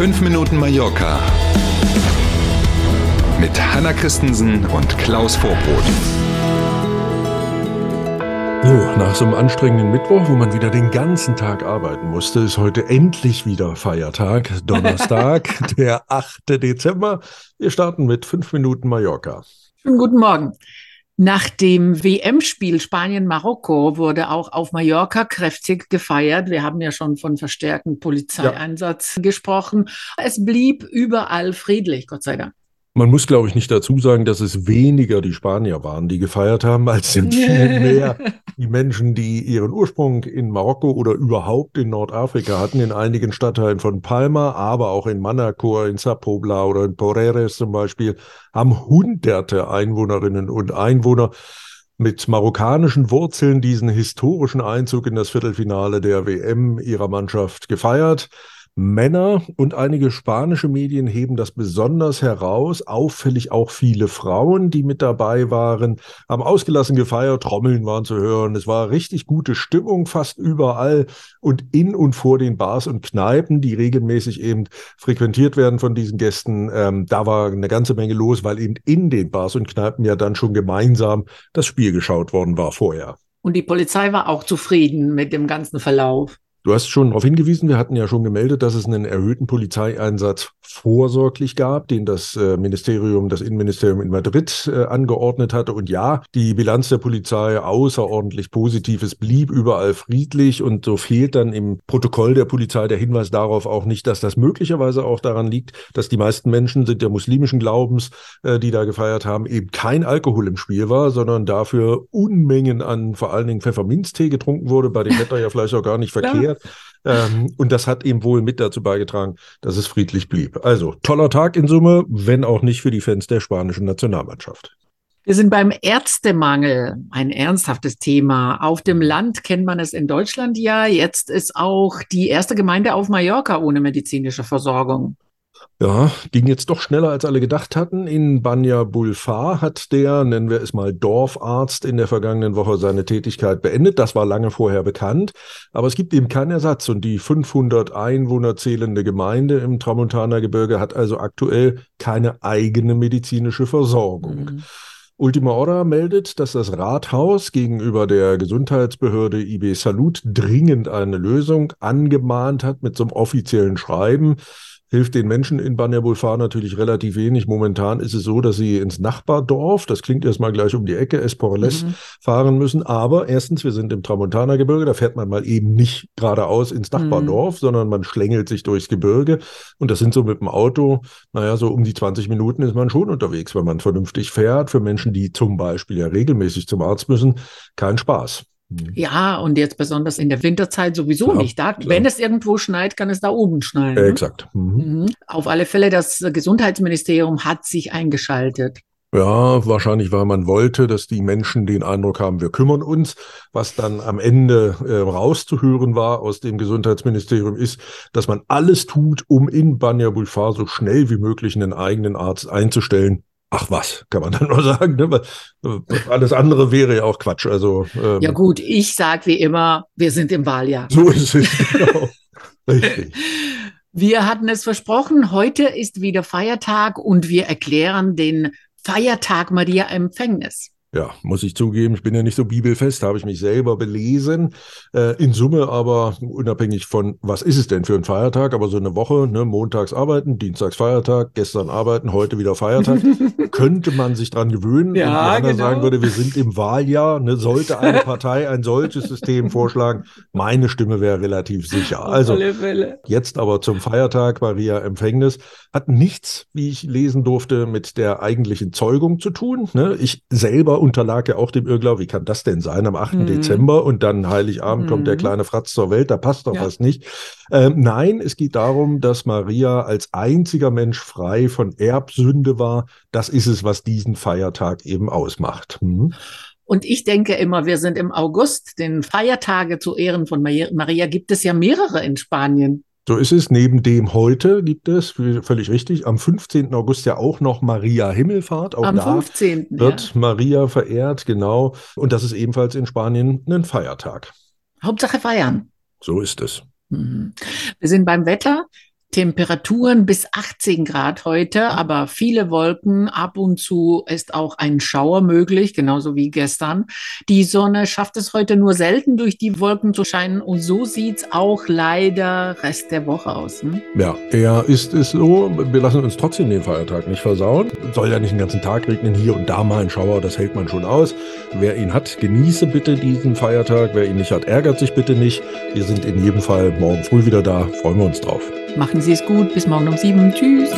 5 Minuten Mallorca mit Hanna Christensen und Klaus Vorbrot. So, nach so einem anstrengenden Mittwoch, wo man wieder den ganzen Tag arbeiten musste, ist heute endlich wieder Feiertag, Donnerstag, der 8. Dezember. Wir starten mit 5 Minuten Mallorca. Schönen guten Morgen. Nach dem WM-Spiel Spanien-Marokko wurde auch auf Mallorca kräftig gefeiert. Wir haben ja schon von verstärkten Polizeieinsatz ja. gesprochen. Es blieb überall friedlich, Gott sei Dank. Man muss, glaube ich, nicht dazu sagen, dass es weniger die Spanier waren, die gefeiert haben, als sind viel mehr die Menschen, die ihren Ursprung in Marokko oder überhaupt in Nordafrika hatten, in einigen Stadtteilen von Palma, aber auch in Manacor, in Sapobla oder in Poreres zum Beispiel, haben hunderte Einwohnerinnen und Einwohner mit marokkanischen Wurzeln diesen historischen Einzug in das Viertelfinale der WM ihrer Mannschaft gefeiert. Männer und einige spanische Medien heben das besonders heraus. Auffällig auch viele Frauen, die mit dabei waren, haben ausgelassen gefeiert, Trommeln waren zu hören. Es war richtig gute Stimmung fast überall und in und vor den Bars und Kneipen, die regelmäßig eben frequentiert werden von diesen Gästen. Ähm, da war eine ganze Menge los, weil eben in den Bars und Kneipen ja dann schon gemeinsam das Spiel geschaut worden war vorher. Und die Polizei war auch zufrieden mit dem ganzen Verlauf. Du hast schon darauf hingewiesen, wir hatten ja schon gemeldet, dass es einen erhöhten Polizeieinsatz vorsorglich gab, den das äh, Ministerium, das Innenministerium in Madrid äh, angeordnet hatte. Und ja, die Bilanz der Polizei außerordentlich positiv. Es blieb überall friedlich und so fehlt dann im Protokoll der Polizei der Hinweis darauf auch nicht, dass das möglicherweise auch daran liegt, dass die meisten Menschen sind der muslimischen Glaubens, äh, die da gefeiert haben, eben kein Alkohol im Spiel war, sondern dafür Unmengen an vor allen Dingen Pfefferminztee getrunken wurde, bei dem Wetter ja vielleicht auch gar nicht verkehrt. Ja. Ähm, und das hat eben wohl mit dazu beigetragen, dass es friedlich blieb. Also toller Tag in Summe, wenn auch nicht für die Fans der spanischen Nationalmannschaft. Wir sind beim Ärztemangel, ein ernsthaftes Thema. Auf dem Land kennt man es in Deutschland ja. Jetzt ist auch die erste Gemeinde auf Mallorca ohne medizinische Versorgung. Ja, ging jetzt doch schneller, als alle gedacht hatten. In Banja Bulfar hat der, nennen wir es mal Dorfarzt, in der vergangenen Woche seine Tätigkeit beendet. Das war lange vorher bekannt. Aber es gibt eben keinen Ersatz. Und die 500 Einwohner zählende Gemeinde im Tramontaner Gebirge hat also aktuell keine eigene medizinische Versorgung. Mhm. Ultima Hora meldet, dass das Rathaus gegenüber der Gesundheitsbehörde IB Salut dringend eine Lösung angemahnt hat mit so einem offiziellen Schreiben hilft den Menschen in Banja natürlich relativ wenig. Momentan ist es so, dass sie ins Nachbardorf, das klingt erstmal gleich um die Ecke, Esporles, mhm. fahren müssen. Aber erstens, wir sind im Tramontana-Gebirge, da fährt man mal eben nicht geradeaus ins Nachbardorf, mhm. sondern man schlängelt sich durchs Gebirge. Und das sind so mit dem Auto, naja, so um die 20 Minuten ist man schon unterwegs, wenn man vernünftig fährt. Für Menschen, die zum Beispiel ja regelmäßig zum Arzt müssen, kein Spaß. Mhm. Ja, und jetzt besonders in der Winterzeit sowieso klar, nicht. Da, klar. Wenn es irgendwo schneit, kann es da oben schneien. Äh, exakt. Mhm. Mhm. Auf alle Fälle, das Gesundheitsministerium hat sich eingeschaltet. Ja, wahrscheinlich, weil man wollte, dass die Menschen den Eindruck haben, wir kümmern uns. Was dann am Ende äh, rauszuhören war aus dem Gesundheitsministerium ist, dass man alles tut, um in Banja Bulfar so schnell wie möglich einen eigenen Arzt einzustellen. Ach was, kann man dann nur sagen. Ne? Äh, alles andere wäre ja auch Quatsch. Also, ähm, ja gut, ich sage wie immer, wir sind im Wahljahr. So ist es, genau. Richtig. Wir hatten es versprochen, heute ist wieder Feiertag und wir erklären den Feiertag Maria Empfängnis. Ja, muss ich zugeben, ich bin ja nicht so bibelfest, habe ich mich selber belesen. Äh, in Summe aber unabhängig von, was ist es denn für ein Feiertag, aber so eine Woche, ne, montags arbeiten, dienstags Feiertag, gestern arbeiten, heute wieder Feiertag, könnte man sich dran gewöhnen. Ja, und genau. sagen würde, wir sind im Wahljahr, ne, sollte eine Partei ein solches System vorschlagen, meine Stimme wäre relativ sicher. Also jetzt aber zum Feiertag Maria Empfängnis hat nichts, wie ich lesen durfte, mit der eigentlichen Zeugung zu tun. Ne? Ich selber unterlag ja auch dem Irrglaube, wie kann das denn sein am 8. Mhm. Dezember und dann Heiligabend mhm. kommt der mhm. kleine Fratz zur Welt, da passt doch ja. was nicht. Ähm, nein, es geht darum, dass Maria als einziger Mensch frei von Erbsünde war. Das ist es, was diesen Feiertag eben ausmacht. Mhm. Und ich denke immer, wir sind im August, den Feiertage zu Ehren von Maria gibt es ja mehrere in Spanien. So ist es. Neben dem heute gibt es, völlig richtig, am 15. August ja auch noch Maria Himmelfahrt. Auch am da 15. wird ja. Maria verehrt, genau. Und das ist ebenfalls in Spanien ein Feiertag. Hauptsache feiern. So ist es. Mhm. Wir sind beim Wetter. Temperaturen bis 18 Grad heute, aber viele Wolken. Ab und zu ist auch ein Schauer möglich, genauso wie gestern. Die Sonne schafft es heute nur selten durch die Wolken zu scheinen und so sieht's auch leider Rest der Woche aus. Hm? Ja, er ist es so. Wir lassen uns trotzdem den Feiertag nicht versauen. Soll ja nicht den ganzen Tag regnen, hier und da mal ein Schauer, das hält man schon aus. Wer ihn hat, genieße bitte diesen Feiertag. Wer ihn nicht hat, ärgert sich bitte nicht. Wir sind in jedem Fall morgen früh wieder da. Freuen wir uns drauf. Machen Sie es gut. Bis morgen um sieben. Tschüss.